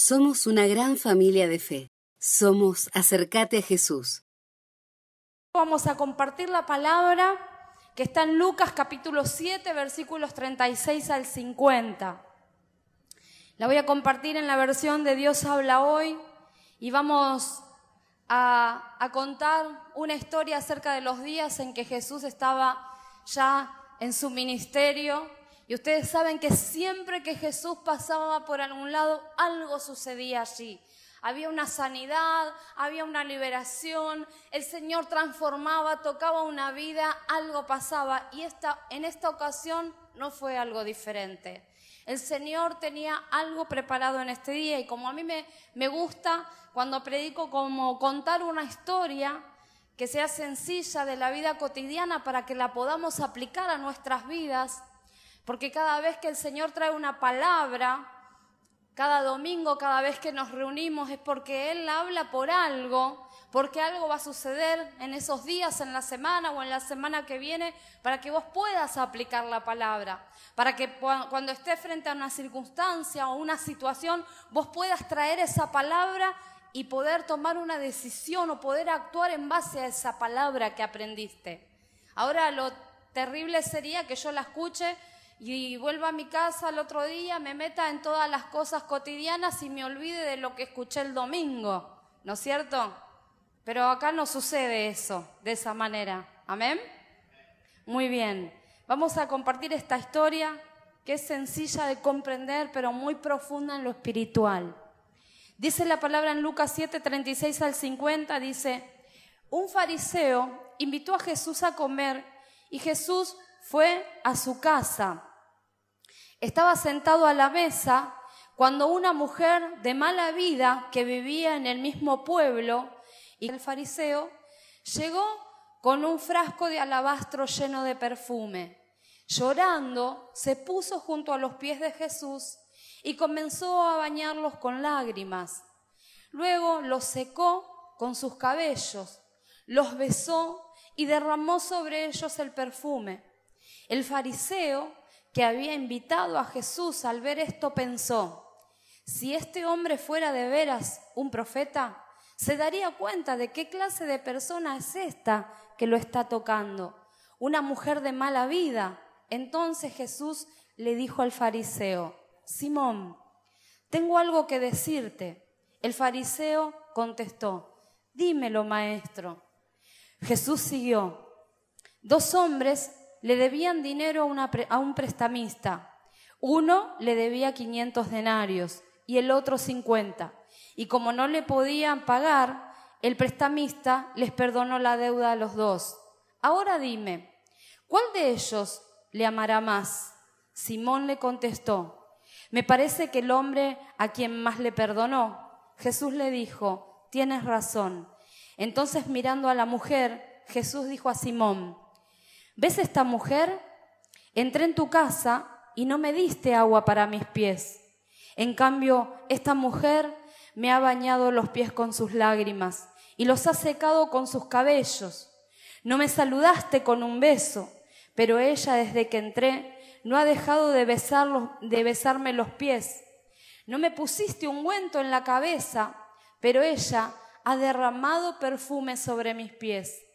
Somos una gran familia de fe. Somos Acercate a Jesús. Vamos a compartir la palabra que está en Lucas capítulo 7, versículos 36 al 50. La voy a compartir en la versión de Dios habla hoy y vamos a, a, contar una historia acerca de los días en que Jesús estaba ya en su ministerio. Y ustedes saben que siempre que Jesús pasaba por algún lado, algo sucedía allí. Había una sanidad, había una liberación, el Señor transformaba, tocaba una vida, algo pasaba. Y esta, en esta ocasión no fue algo diferente. El Señor tenía algo preparado en este día y como a mí me, me gusta cuando predico como contar una historia que sea sencilla de la vida cotidiana para que la podamos aplicar a nuestras vidas, porque cada vez que el Señor trae una palabra, cada domingo, cada vez que nos reunimos, es porque Él habla por algo, porque algo va a suceder en esos días, en la semana o en la semana que viene, para que vos puedas aplicar la palabra, para que cuando estés frente a una circunstancia o una situación, vos puedas traer esa palabra y poder tomar una decisión o poder actuar en base a esa palabra que aprendiste. Ahora lo terrible sería que yo la escuche y vuelva a mi casa el otro día, me meta en todas las cosas cotidianas y me olvide de lo que escuché el domingo, ¿no es cierto? Pero acá no sucede eso, de esa manera. ¿Amén? Muy bien. Vamos a compartir esta historia que es sencilla de comprender, pero muy profunda en lo espiritual. Dice la palabra en Lucas 7, 36 al 50, dice, un fariseo invitó a Jesús a comer y Jesús fue a su casa. Estaba sentado a la mesa cuando una mujer de mala vida que vivía en el mismo pueblo y el fariseo llegó con un frasco de alabastro lleno de perfume. Llorando, se puso junto a los pies de Jesús y comenzó a bañarlos con lágrimas. Luego los secó con sus cabellos, los besó y derramó sobre ellos el perfume. El fariseo que había invitado a Jesús al ver esto pensó, si este hombre fuera de veras un profeta, se daría cuenta de qué clase de persona es esta que lo está tocando, una mujer de mala vida. Entonces Jesús le dijo al fariseo, Simón, tengo algo que decirte. El fariseo contestó, dímelo, maestro. Jesús siguió, dos hombres le debían dinero a, un prestamista. Uno le debía 500 denarios y el otro 50. Y como no le podían pagar, el prestamista les perdonó la deuda a los dos. Ahora dime, ¿cuál de ellos le amará más? Simón le contestó, me parece que el hombre a quien más le perdonó. Jesús le dijo, tienes razón. Entonces mirando a la mujer, Jesús dijo a Simón, ¿ves esta mujer? Entré en tu casa y no me diste agua para mis pies. En cambio, esta mujer me ha bañado los pies con sus lágrimas y los ha secado con sus cabellos. No me saludaste con un beso, pero ella desde que entré no ha dejado de, de besarme los pies. No me pusiste ungüento en la cabeza, pero ella ha derramado perfume sobre mis pies.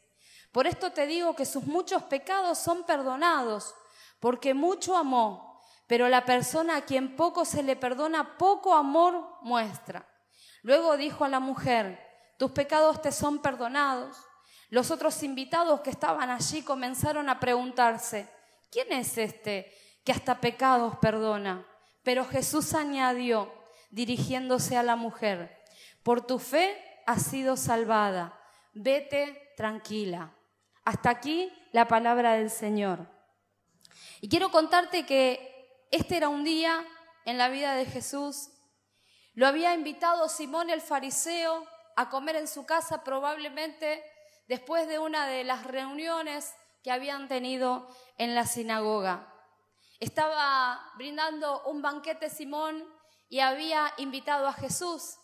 Por esto te digo que sus muchos pecados son perdonados, porque mucho amó, pero la persona a quien poco se le perdona, poco amor muestra. Luego dijo a la mujer, tus pecados te son perdonados. Los otros invitados que estaban allí comenzaron a preguntarse, ¿quién es este que hasta pecados perdona? Pero Jesús añadió, dirigiéndose a la mujer, por tu fe has sido salvada, vete tranquila. Hasta aquí la palabra del Señor. Y quiero contarte que este era un día en la vida de Jesús. Lo había invitado Simón el fariseo a comer en su casa probablemente después de una de las reuniones que habían tenido en la sinagoga. Estaba brindando un banquete Simón y había invitado a Jesús.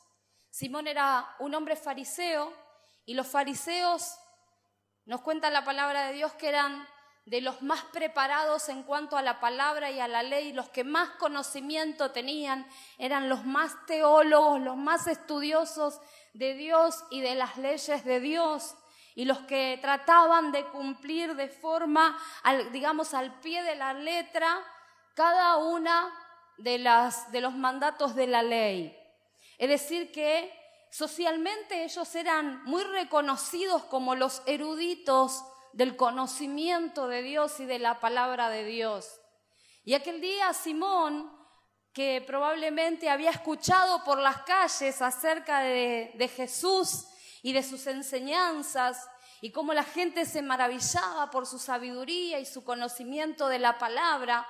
Simón era un hombre fariseo y los fariseos, nos cuenta la palabra de Dios, que eran de los más preparados en cuanto a la palabra y a la ley, los que más conocimiento tenían, eran los más teólogos, los más estudiosos de Dios y de las leyes de Dios, y los que trataban de cumplir de forma, digamos, al pie de la letra, cada una de, las, de los mandatos de la ley. Es decir, que socialmente ellos eran muy reconocidos como los eruditos del conocimiento de Dios y de la palabra de Dios. Y aquel día Simón, que probablemente había escuchado por las calles acerca de, de Jesús y de sus enseñanzas, y cómo la gente se maravillaba por su sabiduría y su conocimiento de la palabra,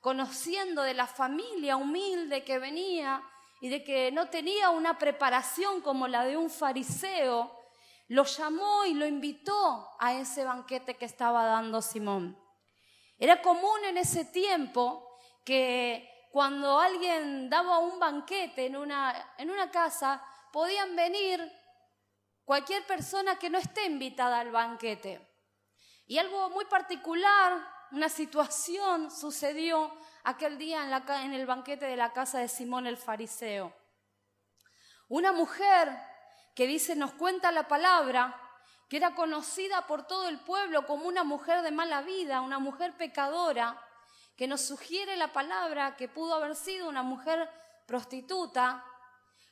conociendo de la familia humilde que venía y de que no tenía una preparación como la de un fariseo, lo llamó y lo invitó a ese banquete que estaba dando Simón. Era común en ese tiempo que cuando alguien daba un banquete en una, en una casa, podían venir cualquier persona que no esté invitada al banquete. Y algo muy particular, una situación sucedió aquel día en, el banquete de la casa de Simón el fariseo. Una mujer que dice, nos cuenta la palabra, que era conocida por todo el pueblo como una mujer de mala vida, una mujer pecadora, que nos sugiere la palabra que pudo haber sido una mujer prostituta,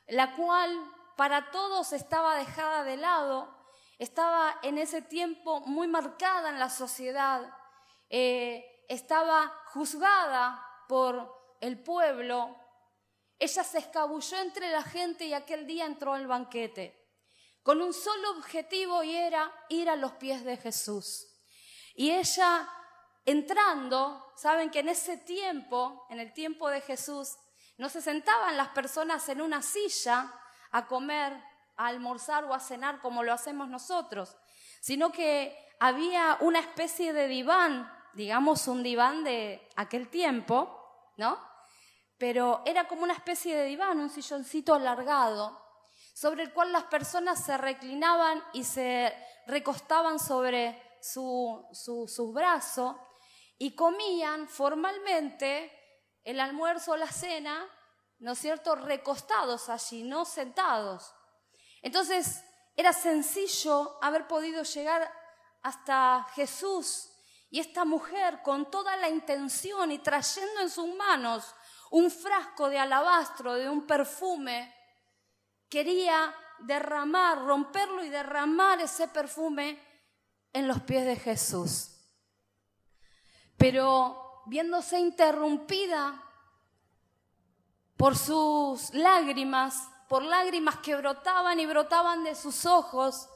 la cual para todos estaba dejada de lado, estaba en ese tiempo muy marcada en la sociedad, eh, estaba juzgada por el pueblo, ella se escabulló entre la gente y aquel día entró al banquete con un solo objetivo y era ir a los pies de Jesús. Y ella entrando, saben que en ese tiempo, en el tiempo de Jesús, no se sentaban las personas en una silla a comer, a almorzar o a cenar como lo hacemos nosotros, sino que había una especie de diván, digamos un diván de aquel tiempo, ¿no? pero era como una especie de diván, un silloncito alargado, sobre el cual las personas se reclinaban y se recostaban sobre su, su, brazo y comían formalmente el almuerzo o la cena, ¿no es cierto?, recostados allí, no sentados. Entonces, era sencillo haber podido llegar hasta Jesús y esta mujer con toda la intención y trayendo en sus manos un frasco de alabastro, de un perfume, quería derramar, romperlo y derramar ese perfume en los pies de Jesús. Pero viéndose interrumpida por sus lágrimas, por lágrimas que brotaban y brotaban de sus ojos,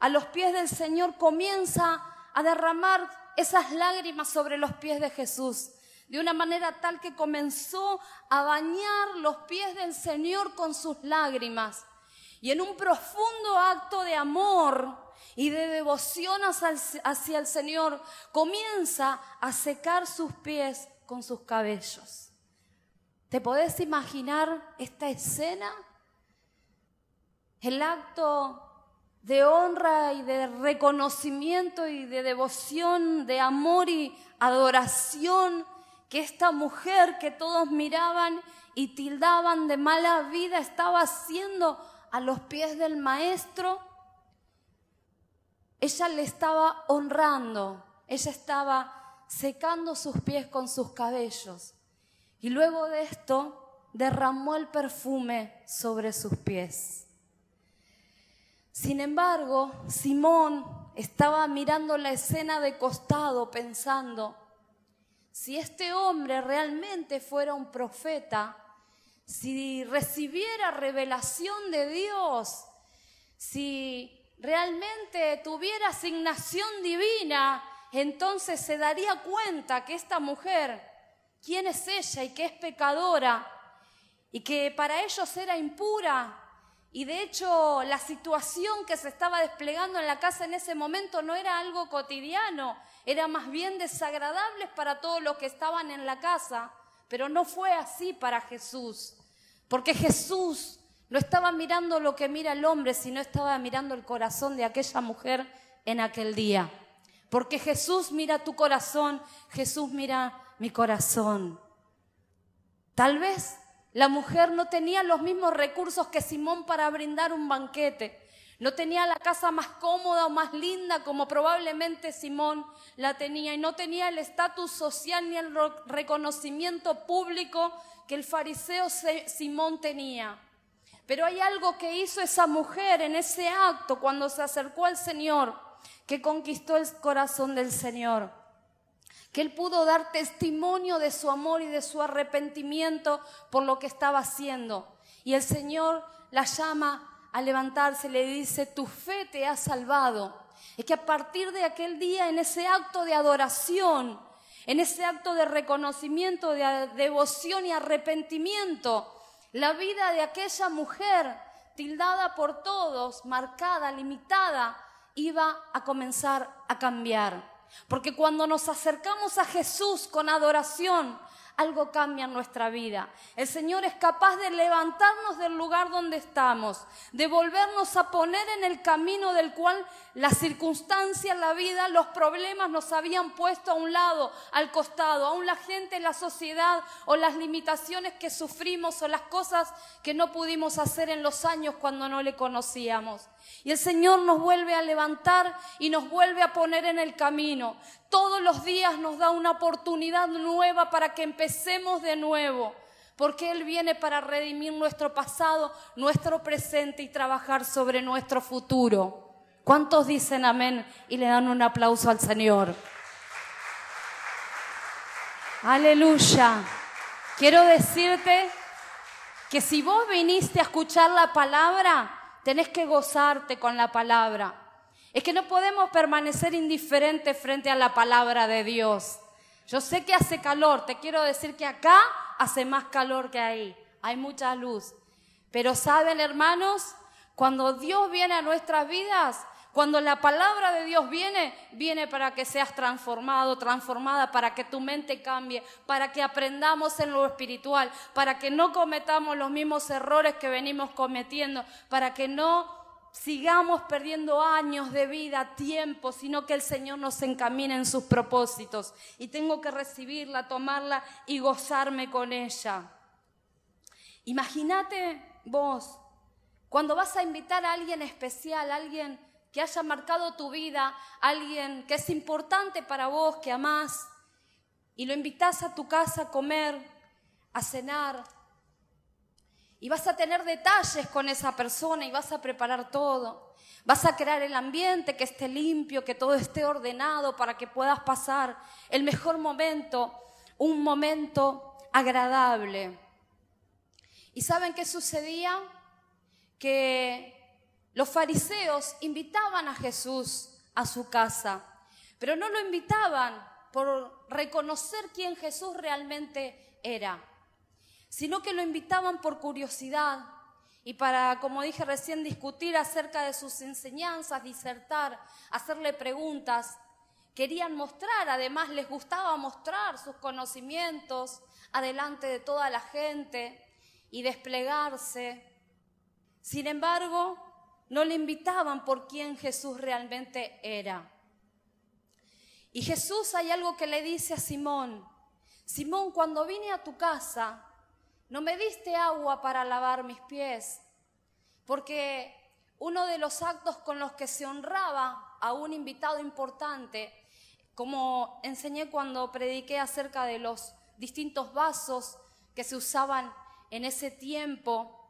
a los pies del Señor comienza a derramar esas lágrimas sobre los pies de Jesús de una manera tal que comenzó a bañar los pies del Señor con sus lágrimas. Y en un profundo acto de amor y de devoción hacia el Señor, comienza a secar sus pies con sus cabellos. ¿Te podés imaginar esta escena? El acto de honra y de reconocimiento y de devoción, de amor y adoración que esta mujer que todos miraban y tildaban de mala vida estaba haciendo a los pies del maestro, ella le estaba honrando, ella estaba secando sus pies con sus cabellos. Y luego de esto derramó el perfume sobre sus pies. Sin embargo, Simón estaba mirando la escena de costado pensando, si este hombre realmente fuera un profeta, si recibiera revelación de Dios, si realmente tuviera asignación divina, entonces se daría cuenta que esta mujer, quién es ella y que es pecadora, y que para ellos era impura, y de hecho la situación que se estaba desplegando en la casa en ese momento no era algo cotidiano, era más bien desagradable para todos los que estaban en la casa, pero no fue así para Jesús, porque Jesús no estaba mirando lo que mira el hombre, sino estaba mirando el corazón de aquella mujer en aquel día. Porque Jesús mira tu corazón, Jesús mira mi corazón. Tal vez la mujer no tenía los mismos recursos que Simón para brindar un banquete. No tenía la casa más cómoda o más linda como probablemente Simón la tenía y no tenía el estatus social ni el reconocimiento público que el fariseo Simón tenía. Pero hay algo que hizo esa mujer en ese acto cuando se acercó al Señor, que conquistó el corazón del Señor. Que él pudo dar testimonio de su amor y de su arrepentimiento por lo que estaba haciendo. Y el Señor la llama a levantarse, le dice, tu fe te ha salvado. Es que a partir de aquel día, en ese acto de adoración, en ese acto de reconocimiento, de devoción y arrepentimiento, la vida de aquella mujer, tildada por todos, marcada, limitada, iba a comenzar a cambiar. Porque cuando nos acercamos a Jesús con adoración, algo cambia en nuestra vida. El Señor es capaz de levantarnos del lugar donde estamos, de volvernos a poner en el camino del cual las circunstancias, la vida, los problemas nos habían puesto a un lado, al costado, aún la gente, la sociedad o las limitaciones que sufrimos o las cosas que no pudimos hacer en los años cuando no le conocíamos. Y el Señor nos vuelve a levantar y nos vuelve a poner en el camino. Todos los días nos da una oportunidad nueva para que empecemos de nuevo. Porque Él viene para redimir nuestro pasado, nuestro presente y trabajar sobre nuestro futuro. ¿Cuántos dicen amén y le dan un aplauso al Señor? Aleluya. Quiero decirte que si vos viniste a escuchar la palabra, tenés que gozarte con la palabra. Es que no podemos permanecer indiferentes frente a la palabra de Dios. Yo sé que hace calor, te quiero decir que acá hace más calor que ahí, hay mucha luz. Pero saben, hermanos, cuando Dios viene a nuestras vidas, cuando la palabra de Dios viene, viene para que seas transformado, transformada, para que tu mente cambie, para que aprendamos en lo espiritual, para que no cometamos los mismos errores que venimos cometiendo, para que no sigamos perdiendo años de vida, tiempo, sino que el Señor nos encamine en sus propósitos. Y tengo que recibirla, tomarla y gozarme con ella. Imagínate vos, cuando vas a invitar a alguien especial, a alguien que haya marcado tu vida, alguien que es importante para vos, que amás, y lo invitas a tu casa a comer, a cenar, y vas a tener detalles con esa persona y vas a preparar todo. Vas a crear el ambiente que esté limpio, que todo esté ordenado para que puedas pasar el mejor momento, un momento agradable. ¿Y saben qué sucedía? Que los fariseos invitaban a Jesús a su casa, pero no lo invitaban por reconocer quién Jesús realmente era, sino que lo invitaban por curiosidad y para, como dije recién, discutir acerca de sus enseñanzas, disertar, hacerle preguntas. Querían mostrar, además les gustaba mostrar sus conocimientos adelante de toda la gente y desplegarse. Sin embargo, no le invitaban por quién Jesús realmente era. Y Jesús hay algo que le dice a Simón, Simón, cuando vine a tu casa, no me diste agua para lavar mis pies, porque uno de los actos con los que se honraba a un invitado importante, como enseñé cuando prediqué acerca de los distintos vasos que se usaban en ese tiempo,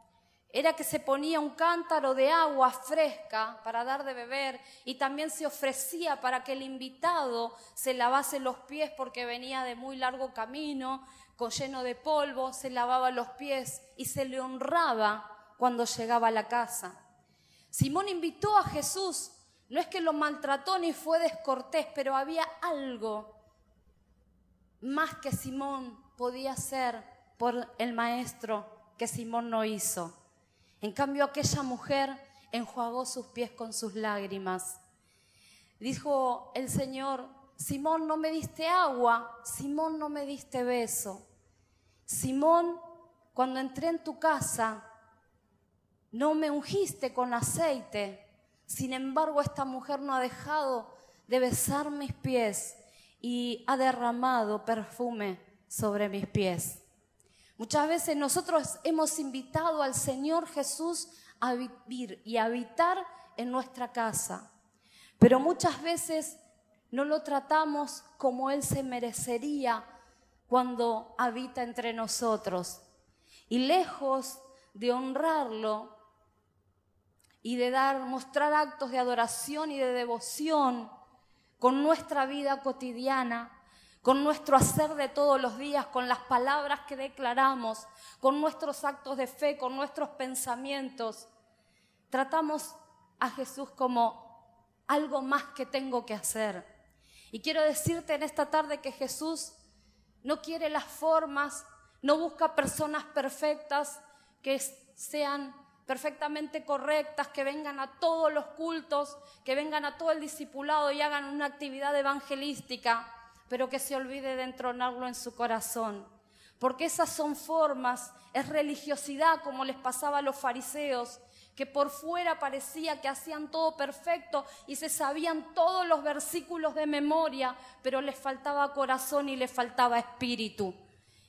era que se ponía un cántaro de agua fresca para dar de beber y también se ofrecía para que el invitado se lavase los pies porque venía de muy largo camino, con lleno de polvo, se lavaba los pies y se le honraba cuando llegaba a la casa. Simón invitó a Jesús, no es que lo maltrató ni fue descortés, pero había algo más que Simón podía hacer por el maestro que Simón no hizo. En cambio, aquella mujer enjuagó sus pies con sus lágrimas. Dijo el Señor, Simón, no me diste agua, Simón, no me diste beso. Simón, cuando entré en tu casa, no me ungiste con aceite. Sin embargo, esta mujer no ha dejado de besar mis pies y ha derramado perfume sobre mis pies. Muchas veces nosotros hemos invitado al Señor Jesús a vivir y a habitar en nuestra casa, pero muchas veces no lo tratamos como Él se merecería cuando habita entre nosotros. Y lejos de honrarlo y de dar, mostrar actos de adoración y de devoción con nuestra vida cotidiana, con nuestro hacer de todos los días, con las palabras que declaramos, con nuestros actos de fe, con nuestros pensamientos. Tratamos a Jesús como algo más que tengo que hacer. Y quiero decirte en esta tarde que Jesús no quiere las formas, no busca personas perfectas que sean perfectamente correctas, que vengan a todos los cultos, que vengan a todo el discipulado y hagan una actividad evangelística pero que se olvide de entronarlo en su corazón. Porque esas son formas, es religiosidad como les pasaba a los fariseos, que por fuera parecía que hacían todo perfecto y se sabían todos los versículos de memoria, pero les faltaba corazón y les faltaba espíritu.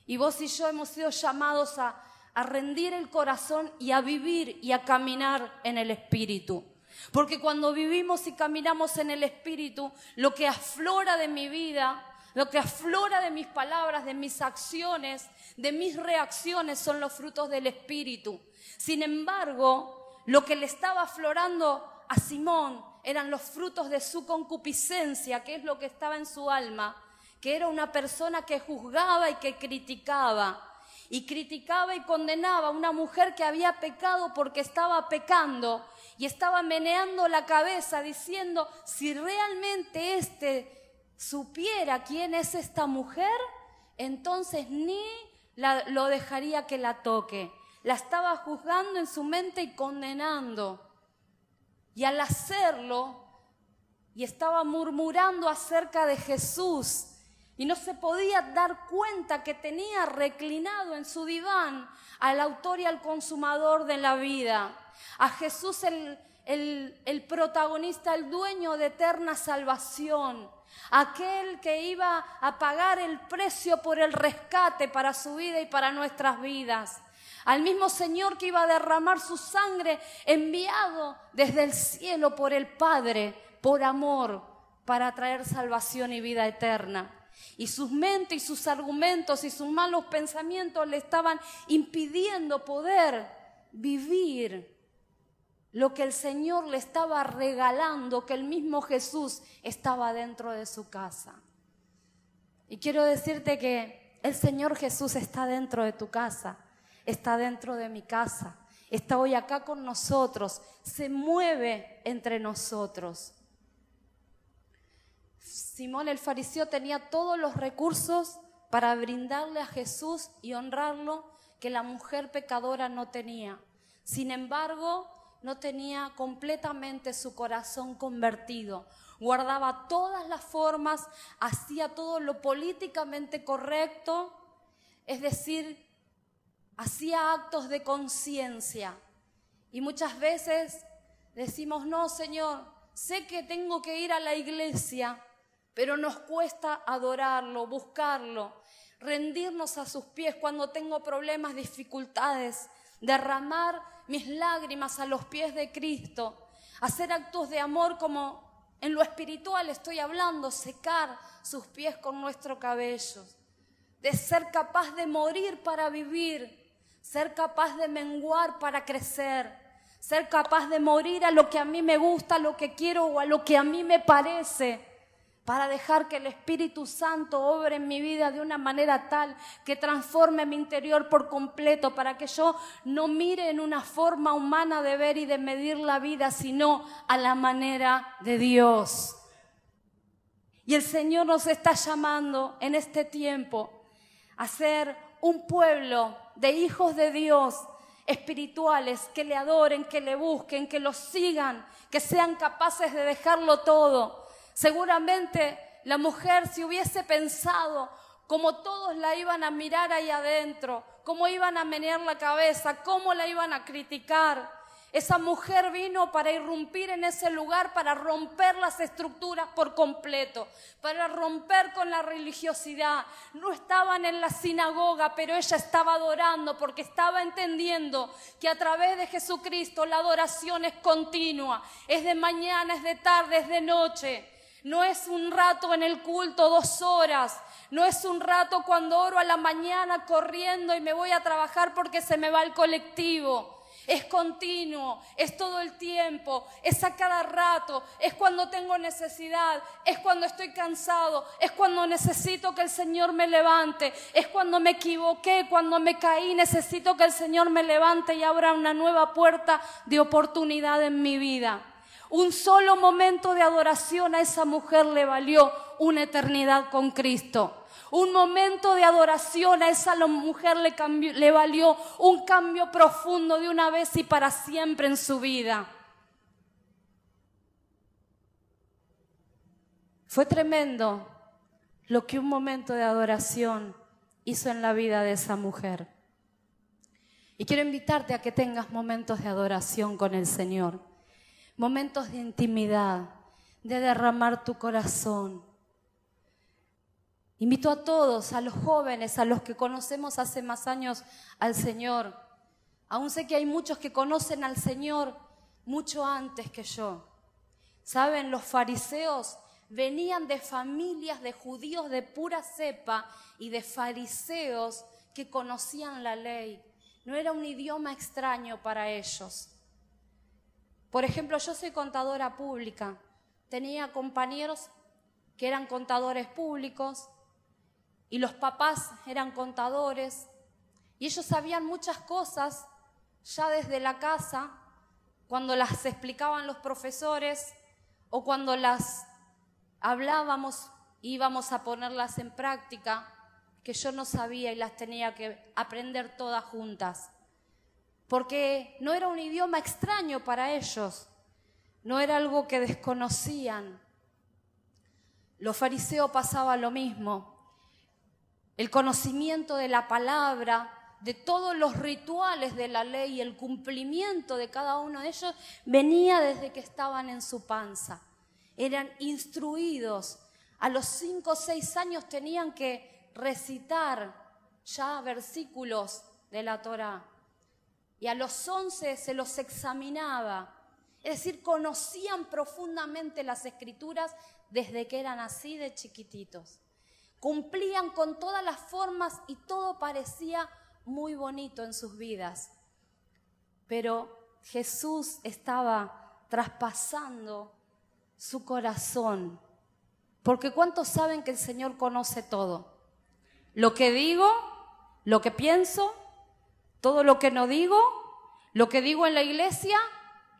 Y vos y yo hemos sido llamados a, a rendir el corazón y a vivir y a caminar en el espíritu. Porque cuando vivimos y caminamos en el Espíritu, lo que aflora de mi vida, lo que aflora de mis palabras, de mis acciones, de mis reacciones son los frutos del Espíritu. Sin embargo, lo que le estaba aflorando a Simón eran los frutos de su concupiscencia, que es lo que estaba en su alma, que era una persona que juzgaba y que criticaba. Y criticaba y condenaba a una mujer que había pecado porque estaba pecando y estaba meneando la cabeza diciendo, si realmente este supiera quién es esta mujer, entonces ni lo dejaría que la toque. La estaba juzgando en su mente y condenando. Y al hacerlo, y estaba murmurando acerca de Jesús, y no se podía dar cuenta que tenía reclinado en su diván al autor y al consumador de la vida a Jesús el, el, protagonista, el dueño de eterna salvación, aquel que iba a pagar el precio por el rescate para su vida y para nuestras vidas, al mismo Señor que iba a derramar su sangre enviado desde el cielo por el Padre, por amor, para traer salvación y vida eterna. Y sus mentes y sus argumentos y sus malos pensamientos le estaban impidiendo poder vivir lo que el Señor le estaba regalando, que el mismo Jesús estaba dentro de su casa. Y quiero decirte que el Señor Jesús está dentro de tu casa, está dentro de mi casa, está hoy acá con nosotros, se mueve entre nosotros. Simón el fariseo tenía todos los recursos para brindarle a Jesús y honrarlo que la mujer pecadora no tenía. Sin embargo, no tenía completamente su corazón convertido. Guardaba todas las formas, hacía todo lo políticamente correcto, es decir, hacía actos de conciencia. Y muchas veces decimos, no, Señor, sé que tengo que ir a la iglesia, pero nos cuesta adorarlo, buscarlo, rendirnos a sus pies cuando tengo problemas, dificultades, derramar mis lágrimas a los pies de Cristo, hacer actos de amor como en lo espiritual estoy hablando, secar sus pies con nuestro cabello, de ser capaz de morir para vivir, ser capaz de menguar para crecer, ser capaz de morir a lo que a mí me gusta, a lo que quiero o a lo que a mí me parece para dejar que el Espíritu Santo obre en mi vida de una manera tal que transforme mi interior por completo, para que yo no mire en una forma humana de ver y de medir la vida, sino a la manera de Dios. Y el Señor nos está llamando en este tiempo a ser un pueblo de hijos de Dios espirituales que le adoren, que le busquen, que lo sigan, que sean capaces de dejarlo todo Seguramente la mujer si hubiese pensado cómo todos la iban a mirar ahí adentro, cómo iban a menear la cabeza, cómo la iban a criticar, Esa mujer vino para irrumpir en ese lugar, para romper las estructuras por completo, para romper con la religiosidad. No estaban en la sinagoga, pero ella estaba adorando porque estaba entendiendo que a través de Jesucristo la adoración es continua, es de mañana, es de tarde, es de noche. No es un rato en el culto, dos horas. No es un rato cuando oro a la mañana corriendo y me voy a trabajar porque se me va el colectivo es continuo, es todo el tiempo, es a cada rato, es cuando tengo necesidad, es cuando estoy cansado, es cuando necesito que el Señor me levante, es cuando me equivoqué, cuando me caí, necesito que el Señor me levante y abra una nueva puerta de oportunidad en mi vida. Un solo momento de adoración a esa mujer le valió una eternidad con Cristo. Un momento de adoración a esa mujer le, valió un cambio profundo de una vez y para siempre en su vida. Fue tremendo lo que un momento de adoración hizo en la vida de esa mujer. Y quiero invitarte a que tengas momentos de adoración con el Señor, momentos de intimidad, de derramar tu corazón, Invito a todos, a los jóvenes, a los que conocemos hace más años al Señor. Aún sé que hay muchos que conocen al Señor mucho antes que yo. Saben, los fariseos venían de familias de judíos de pura cepa y de fariseos que conocían la ley. No era un idioma extraño para ellos. Por ejemplo, yo soy contadora pública. Tenía compañeros que eran contadores públicos y los papás eran contadores y ellos sabían muchas cosas ya desde la casa, cuando las explicaban los profesores o cuando las hablábamos, íbamos a ponerlas en práctica, que yo no sabía y las tenía que aprender todas juntas. Porque no era un idioma extraño para ellos, no era algo que desconocían. Los fariseos pasaba lo mismo el conocimiento de la palabra, de todos los rituales de la ley y el cumplimiento de cada uno de ellos venía desde que estaban en su panza. Eran instruidos. A los cinco o seis años tenían que recitar ya versículos de la Torah. Y a los once se los examinaba. Es decir, conocían profundamente las escrituras desde que eran así de chiquititos cumplían con todas las formas y todo parecía muy bonito en sus vidas. Pero Jesús estaba traspasando su corazón. Porque ¿cuántos saben que el Señor conoce todo? Lo que digo, lo que pienso, todo lo que no digo, lo que digo en la iglesia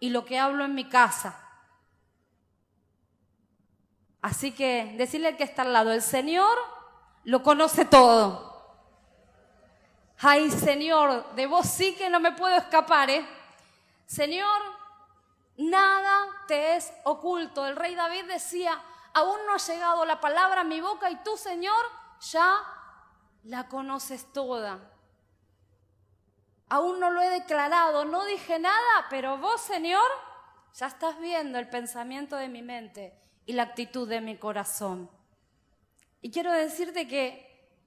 y lo que hablo en mi casa. Así que decirle que está al lado, el Señor lo conoce todo. Ay, Señor, de vos sí que no me puedo escapar, ¿eh? Señor, nada te es oculto. El rey David decía, aún no ha llegado la palabra a mi boca y tú, Señor, ya la conoces toda. Aún no lo he declarado, no dije nada, pero vos, Señor, ya estás viendo el pensamiento de mi mente y la actitud de mi corazón. Y quiero decirte que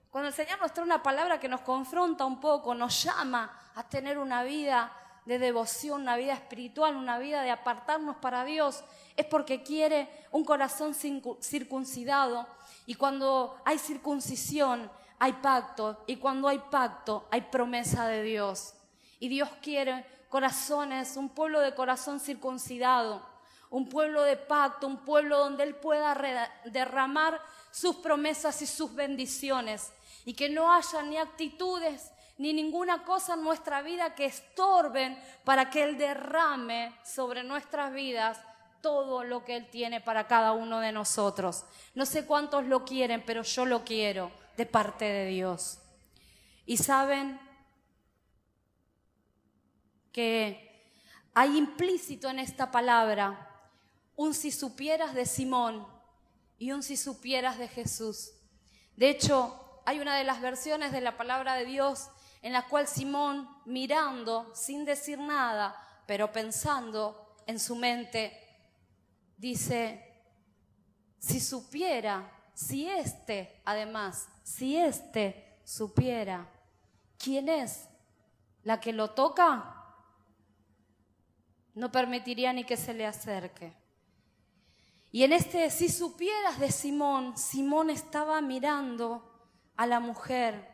cuando el Señor nos trae una palabra que nos confronta un poco, nos llama a tener una vida de devoción, una vida espiritual, una vida de apartarnos para Dios, es porque quiere un corazón circuncidado. Y cuando hay circuncisión, hay pacto. Y cuando hay pacto, hay promesa de Dios. Y Dios quiere corazones, un pueblo de corazón circuncidado un pueblo de pacto, un pueblo donde Él pueda derramar sus promesas y sus bendiciones y que no haya ni actitudes ni ninguna cosa en nuestra vida que estorben para que Él derrame sobre nuestras vidas todo lo que Él tiene para cada uno de nosotros. No sé cuántos lo quieren, pero yo lo quiero de parte de Dios. Y saben que hay implícito en esta palabra un si supieras de Simón y un si supieras de Jesús. De hecho, hay una de las versiones de la palabra de Dios en la cual Simón, mirando, sin decir nada, pero pensando en su mente, dice, si supiera, si éste, además, si éste supiera quién es la que lo toca, no permitiría ni que se le acerque. Y en este, si supieras de Simón, Simón estaba mirando a la mujer,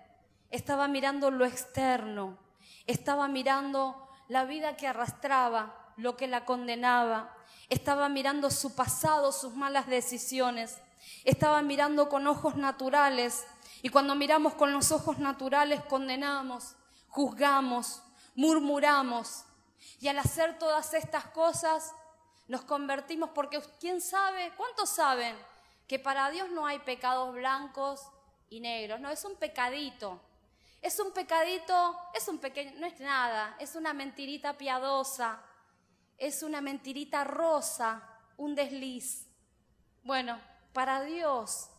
estaba mirando lo externo, estaba mirando la vida que arrastraba, lo que la condenaba, estaba mirando su pasado, sus malas decisiones, estaba mirando con ojos naturales y cuando miramos con los ojos naturales condenamos, juzgamos, murmuramos y al hacer todas estas cosas nos convertimos porque quién sabe, ¿cuántos saben que para Dios no hay pecados blancos y negros? No, es un pecadito. Es un pecadito, es un pequeño, no es nada, es una mentirita piadosa, es una mentirita rosa, un desliz. Bueno, para Dios,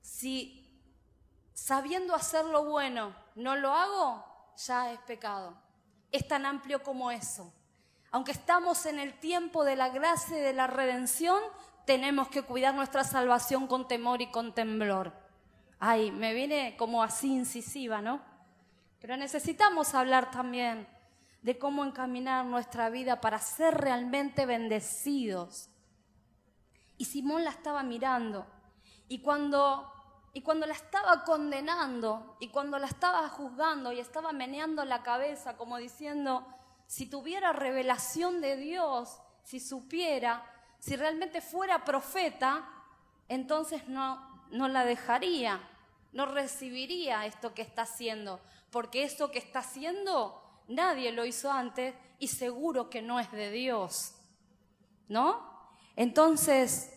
si sabiendo hacer lo bueno no lo hago, ya es pecado. Es tan amplio como eso. Aunque estamos en el tiempo de la gracia y de la redención, tenemos que cuidar nuestra salvación con temor y con temblor. Ay, me viene como así incisiva, ¿no? Pero necesitamos hablar también de cómo encaminar nuestra vida para ser realmente bendecidos. Y Simón la estaba mirando. Y cuando, y cuando la estaba condenando, y cuando la estaba juzgando, y estaba meneando la cabeza como diciendo, si tuviera revelación de Dios, si supiera, si realmente fuera profeta, entonces no, no la dejaría, no recibiría esto que está haciendo, porque esto que está haciendo nadie lo hizo antes y seguro que no es de Dios, ¿no? Entonces,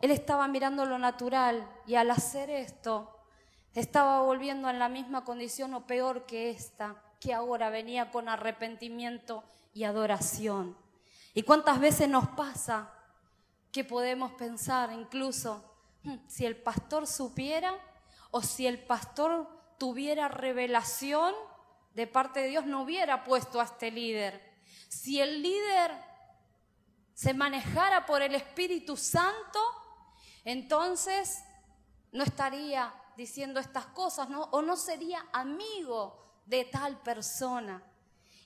él estaba mirando lo natural y al hacer esto, estaba volviendo en la misma condición o peor que esta que ahora venía con arrepentimiento y adoración. ¿Y cuántas veces nos pasa que podemos pensar incluso, hmm, si el pastor supiera o si el pastor tuviera revelación de parte de Dios, no hubiera puesto a este líder. Si el líder se manejara por el Espíritu Santo, entonces no estaría diciendo estas cosas, ¿no? O no sería amigo de tal persona.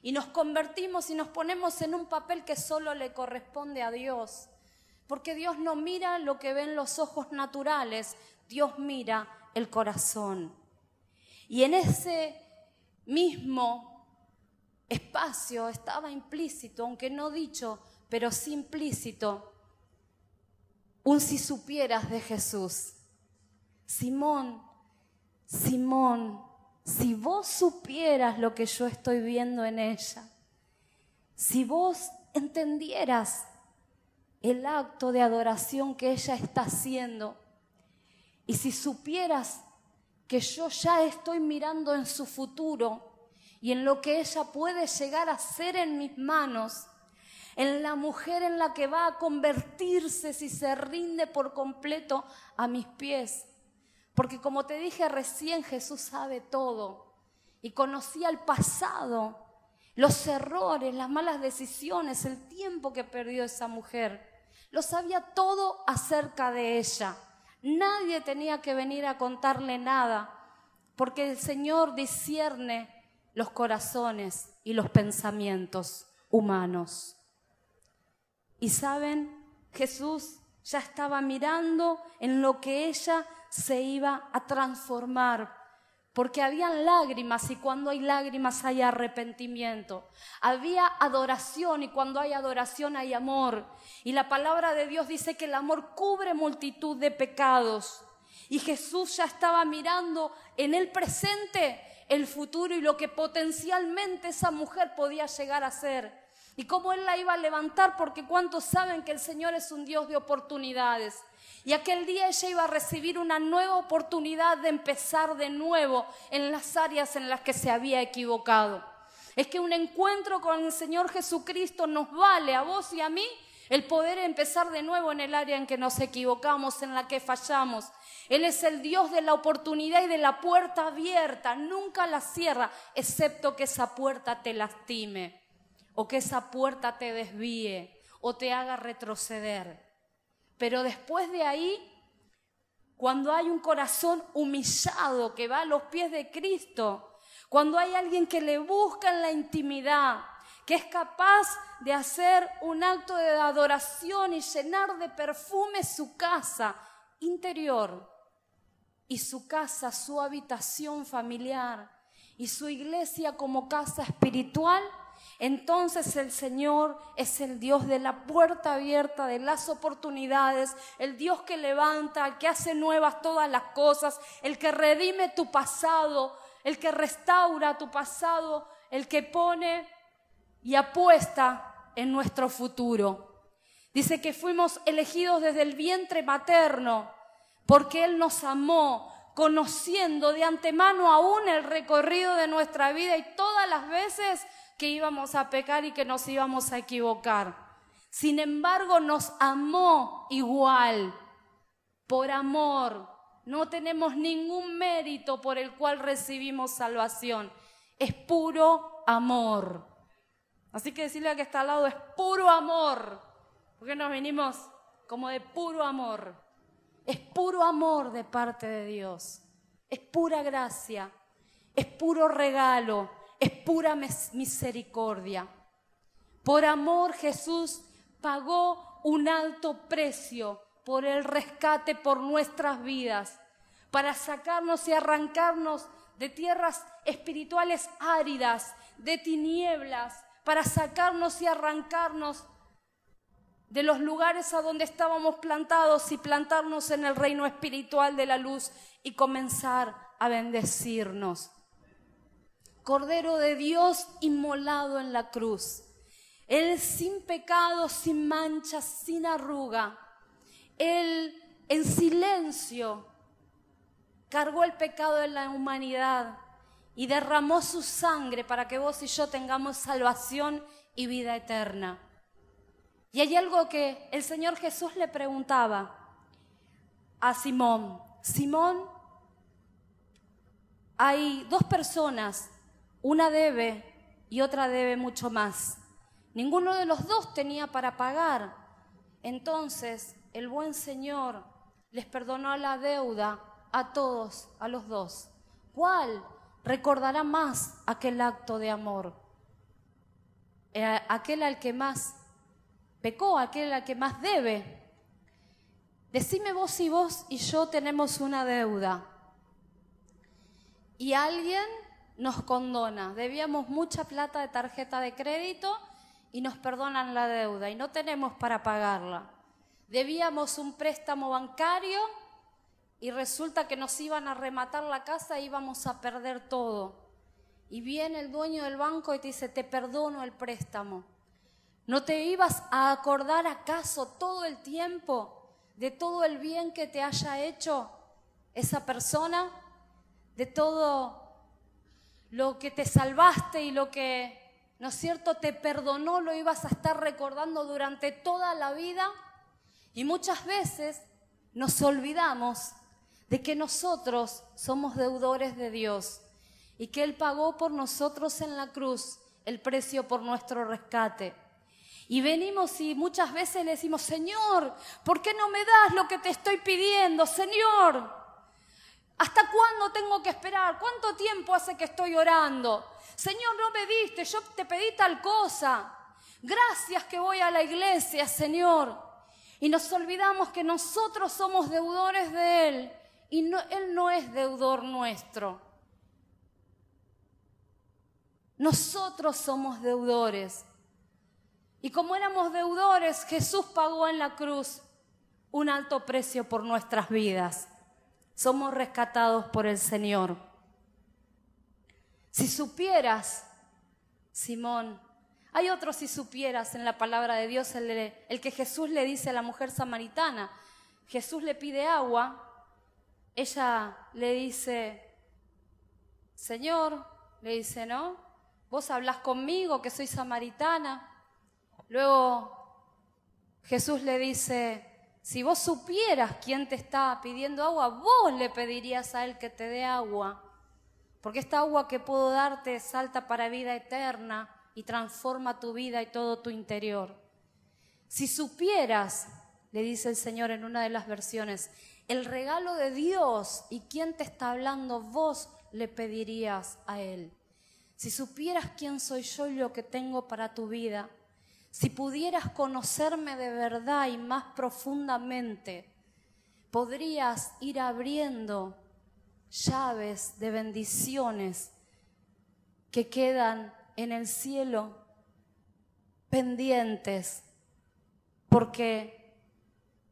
Y nos convertimos y nos ponemos en un papel que solo le corresponde a Dios. Porque Dios no mira lo que ven los ojos naturales, Dios mira el corazón. Y en ese mismo espacio estaba implícito, aunque no dicho, pero sí implícito, un si supieras de Jesús. Simón, Simón, si vos supieras lo que yo estoy viendo en ella, si vos entendieras el acto de adoración que ella está haciendo, y si supieras que yo ya estoy mirando en su futuro y en lo que ella puede llegar a ser en mis manos, en la mujer en la que va a convertirse si se rinde por completo a mis pies, porque como te dije recién, Jesús sabe todo y conocía el pasado, los errores, las malas decisiones, el tiempo que perdió esa mujer. Lo sabía todo acerca de ella. Nadie tenía que venir a contarle nada, porque el Señor discierne los corazones y los pensamientos humanos. Y saben, Jesús ya estaba mirando en lo que ella se iba a transformar, porque habían lágrimas y cuando hay lágrimas hay arrepentimiento. Había adoración y cuando hay adoración hay amor. Y la palabra de Dios dice que el amor cubre multitud de pecados. Y Jesús ya estaba mirando en el presente el futuro y lo que potencialmente esa mujer podía llegar a ser. Y cómo Él la iba a levantar, porque cuántos saben que el Señor es un Dios de oportunidades. Y aquel día ella iba a recibir una nueva oportunidad de empezar de nuevo en las áreas en las que se había equivocado. Es que un encuentro con el Señor Jesucristo nos vale a vos y a mí el poder empezar de nuevo en el área en que nos equivocamos, en la que fallamos. Él es el Dios de la oportunidad y de la puerta abierta, nunca la cierra, excepto que esa puerta te lastime o que esa puerta te desvíe o te haga retroceder. Pero después de ahí, cuando hay un corazón humillado que va a los pies de Cristo, cuando hay alguien que le busca en la intimidad, que es capaz de hacer un acto de adoración y llenar de perfume su casa interior y su casa, su habitación familiar y su iglesia como casa espiritual, entonces el Señor es el Dios de la puerta abierta, de las oportunidades, el Dios que levanta, el que hace nuevas todas las cosas, el que redime tu pasado, el que restaura tu pasado, el que pone y apuesta en nuestro futuro. Dice que fuimos elegidos desde el vientre materno porque Él nos amó, conociendo de antemano aún el recorrido de nuestra vida y todas las veces que íbamos a pecar y que nos íbamos a equivocar. Sin embargo, nos amó igual, por amor. No tenemos ningún mérito por el cual recibimos salvación. Es puro amor. Así que decirle a que está al lado, es puro amor. Porque nos venimos como de puro amor. Es puro amor de parte de Dios. Es pura gracia. Es puro regalo es pura misericordia. Por amor Jesús pagó un alto precio por el rescate por nuestras vidas, para sacarnos y arrancarnos de tierras espirituales áridas, de tinieblas, para sacarnos y arrancarnos de los lugares a donde estábamos plantados y plantarnos en el reino espiritual de la luz y comenzar a bendecirnos. Cordero de Dios inmolado en la cruz. Él sin pecado, sin mancha, sin arruga. Él en silencio cargó el pecado de la humanidad y derramó su sangre para que vos y yo tengamos salvación y vida eterna. Y hay algo que el Señor Jesús le preguntaba a Simón. Simón, hay dos personas una debe y otra debe mucho más. Ninguno de los dos tenía para pagar. Entonces el buen Señor les perdonó la deuda a todos, a los dos. ¿Cuál recordará más aquel acto de amor? Eh, aquel al que más pecó, aquel al que más debe. Decime vos y vos y yo tenemos una deuda. Y alguien nos condona. Debíamos mucha plata de tarjeta de crédito y nos perdonan la deuda y no tenemos para pagarla. Debíamos un préstamo bancario y resulta que nos iban a rematar la casa e íbamos a perder todo. Y viene el dueño del banco y te dice, te perdono el préstamo. ¿No te ibas a acordar acaso todo el tiempo de todo el bien que te haya hecho esa persona? De todo lo que te salvaste y lo que, ¿no es cierto?, te perdonó, lo ibas a estar recordando durante toda la vida. Y muchas veces nos olvidamos de que nosotros somos deudores de Dios y que Él pagó por nosotros en la cruz el precio por nuestro rescate. Y venimos y muchas veces le decimos, Señor, ¿por qué no me das lo que te estoy pidiendo? Señor, ¿Hasta cuándo tengo que esperar? ¿Cuánto tiempo hace que estoy orando? Señor, no me diste, yo te pedí tal cosa. Gracias que voy a la iglesia, Señor. Y nos olvidamos que nosotros somos deudores de Él y Él no es deudor nuestro. Nosotros somos deudores. Y como éramos deudores, Jesús pagó en la cruz un alto precio por nuestras vidas somos rescatados por el Señor. Si supieras, Simón, hay otro si supieras en la palabra de Dios, el, que Jesús le dice a la mujer samaritana. Jesús le pide agua, ella le dice, Señor, le dice, ¿no? Vos hablas conmigo que soy samaritana. Luego Jesús le dice, si vos supieras quién te está pidiendo agua, vos le pedirías a él que te dé agua. Porque esta agua que puedo darte salta para vida eterna y transforma tu vida y todo tu interior. Si supieras, le dice el Señor en una de las versiones, el regalo de Dios y quién te está hablando, vos le pedirías a Él. Si supieras quién soy yo y lo que tengo para tu vida, si pudieras conocerme de verdad y más profundamente, podrías ir abriendo llaves de bendiciones que quedan en el cielo pendientes, porque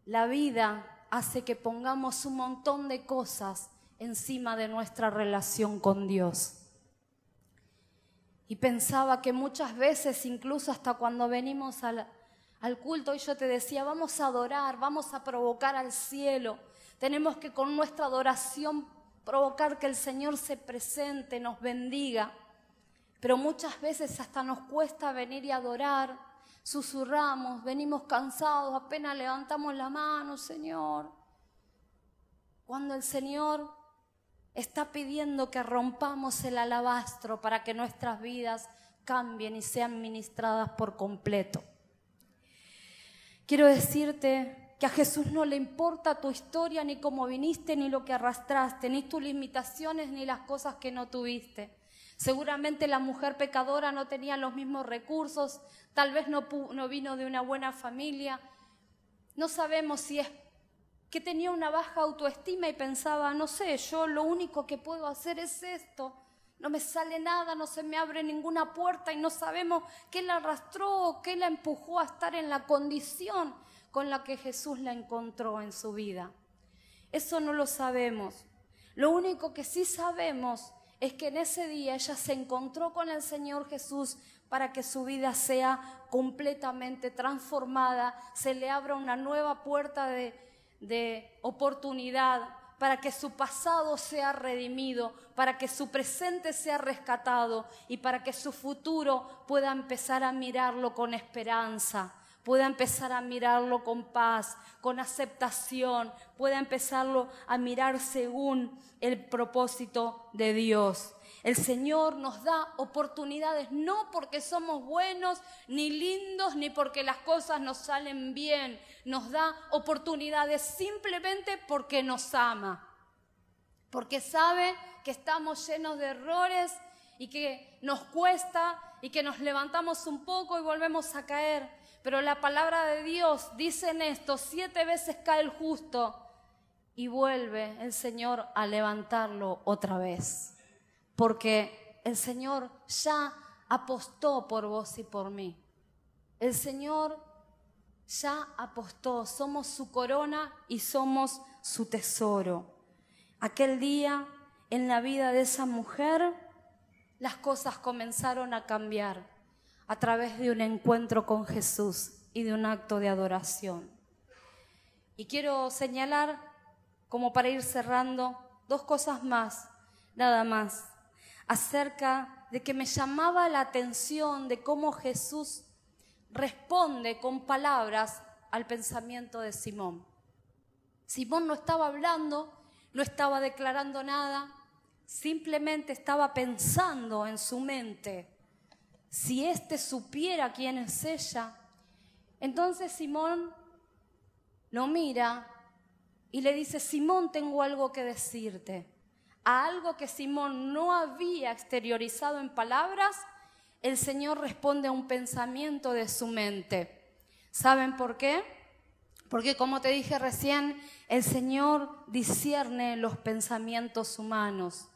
la vida hace que pongamos un montón de cosas encima de nuestra relación con Dios. Y pensaba que muchas veces, incluso hasta cuando venimos al, culto, y yo te decía, vamos a adorar, vamos a provocar al cielo, tenemos que con nuestra adoración provocar que el Señor se presente, nos bendiga. Pero muchas veces hasta nos cuesta venir y adorar, susurramos, venimos cansados, apenas levantamos la mano, Señor. Cuando el Señor está pidiendo que rompamos el alabastro para que nuestras vidas cambien y sean ministradas por completo. Quiero decirte que a Jesús no le importa tu historia, ni cómo viniste, ni lo que arrastraste, ni tus limitaciones, ni las cosas que no tuviste. Seguramente la mujer pecadora no tenía los mismos recursos, tal vez no, no vino de una buena familia. No sabemos si es que tenía una baja autoestima y pensaba, no sé, yo lo único que puedo hacer es esto. No me sale nada, no se me abre ninguna puerta y no sabemos qué la arrastró o qué la empujó a estar en la condición con la que Jesús la encontró en su vida. Eso no lo sabemos. Lo único que sí sabemos es que en ese día ella se encontró con el Señor Jesús para que su vida sea completamente transformada, se le abra una nueva puerta de, de oportunidad, para que su pasado sea redimido, para que su presente sea rescatado y para que su futuro pueda empezar a mirarlo con esperanza pueda empezar a mirarlo con paz, con aceptación, pueda empezarlo a mirar según el propósito de Dios. El Señor nos da oportunidades no porque somos buenos, ni lindos, ni porque las cosas nos salen bien. Nos da oportunidades simplemente porque nos ama. Porque sabe que estamos llenos de errores y que nos cuesta y que nos levantamos un poco y volvemos a caer. Pero la palabra de Dios dice en esto, siete veces cae el justo y vuelve el Señor a levantarlo otra vez. Porque el Señor ya apostó por vos y por mí. El Señor ya apostó, somos su corona y somos su tesoro. Aquel día en la vida de esa mujer las cosas comenzaron a cambiar a través de un encuentro con Jesús y de un acto de adoración. Y quiero señalar, como para ir cerrando, dos cosas más, nada más, acerca de que me llamaba la atención de cómo Jesús responde con palabras al pensamiento de Simón. Simón no estaba hablando, no estaba declarando nada, simplemente estaba pensando en su mente si éste supiera quién es ella. Entonces Simón lo mira y le dice, Simón, tengo algo que decirte. A algo que Simón no había exteriorizado en palabras, el Señor responde a un pensamiento de su mente. ¿Saben por qué? Porque como te dije recién, el Señor discierne los pensamientos humanos,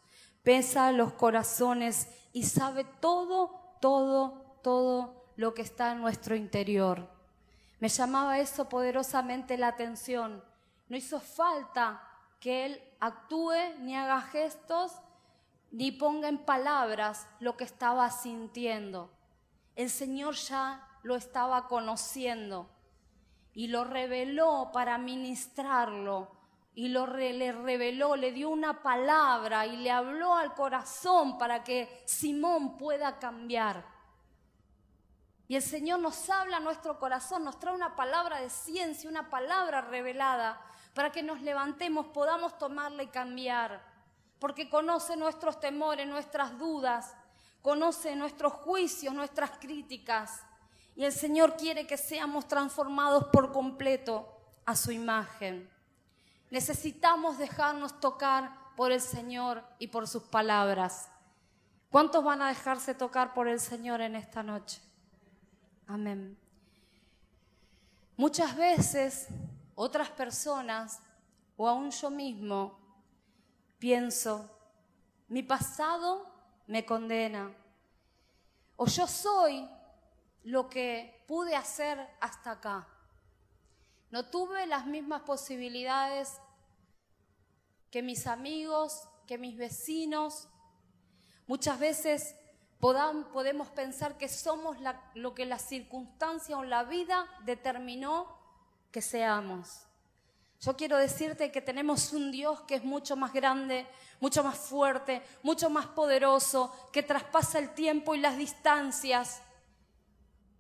pesa los corazones y sabe todo todo, todo lo que está en nuestro interior. Me llamaba eso poderosamente la atención. No hizo falta que Él actúe, ni haga gestos, ni ponga en palabras lo que estaba sintiendo. El Señor ya lo estaba conociendo y lo reveló para ministrarlo y lo le reveló, le dio una palabra y le habló al corazón para que Simón pueda cambiar. Y el Señor nos habla a nuestro corazón, nos trae una palabra de ciencia, una palabra revelada, para que nos levantemos, podamos tomarla y cambiar, porque conoce nuestros temores, nuestras dudas, conoce nuestros juicios, nuestras críticas. Y el Señor quiere que seamos transformados por completo a su imagen. Necesitamos dejarnos tocar por el Señor y por sus palabras. ¿Cuántos van a dejarse tocar por el Señor en esta noche? Amén. Muchas veces otras personas o aún yo mismo pienso, mi pasado me condena o yo soy lo que pude hacer hasta acá. No tuve las mismas posibilidades que mis amigos, que mis vecinos. Muchas veces podemos pensar que somos lo que la circunstancia o la vida determinó que seamos. Yo quiero decirte que tenemos un Dios que es mucho más grande, mucho más fuerte, mucho más poderoso, que traspasa el tiempo y las distancias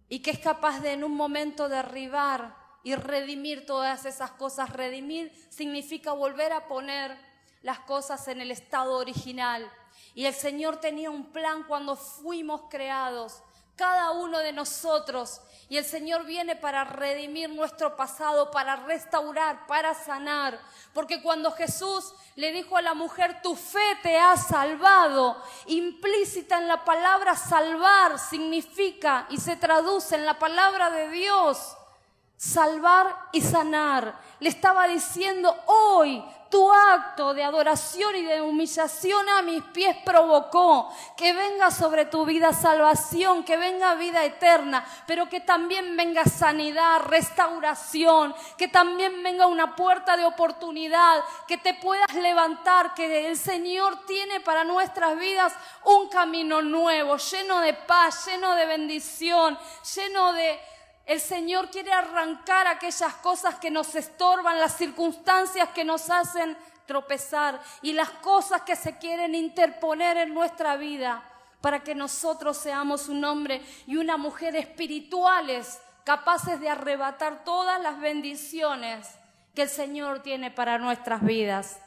y que es capaz de en un momento derribar y redimir todas esas cosas. Redimir significa volver a poner las cosas en el estado original. Y el Señor tenía un plan cuando fuimos creados, cada uno de nosotros. Y el Señor viene para redimir nuestro pasado, para restaurar, para sanar. Porque cuando Jesús le dijo a la mujer, tu fe te ha salvado, implícita en la palabra salvar significa y se traduce en la palabra de Dios salvar y sanar. Le estaba diciendo, hoy tu acto de adoración y de humillación a mis pies provocó que venga sobre tu vida salvación, que venga vida eterna, pero que también venga sanidad, restauración, que también venga una puerta de oportunidad, que te puedas levantar, que el Señor tiene para nuestras vidas un camino nuevo, lleno de paz, lleno de bendición, lleno de el Señor quiere arrancar aquellas cosas que nos estorban, las circunstancias que nos hacen tropezar y las cosas que se quieren interponer en nuestra vida para que nosotros seamos un hombre y una mujer espirituales capaces de arrebatar todas las bendiciones que el Señor tiene para nuestras vidas.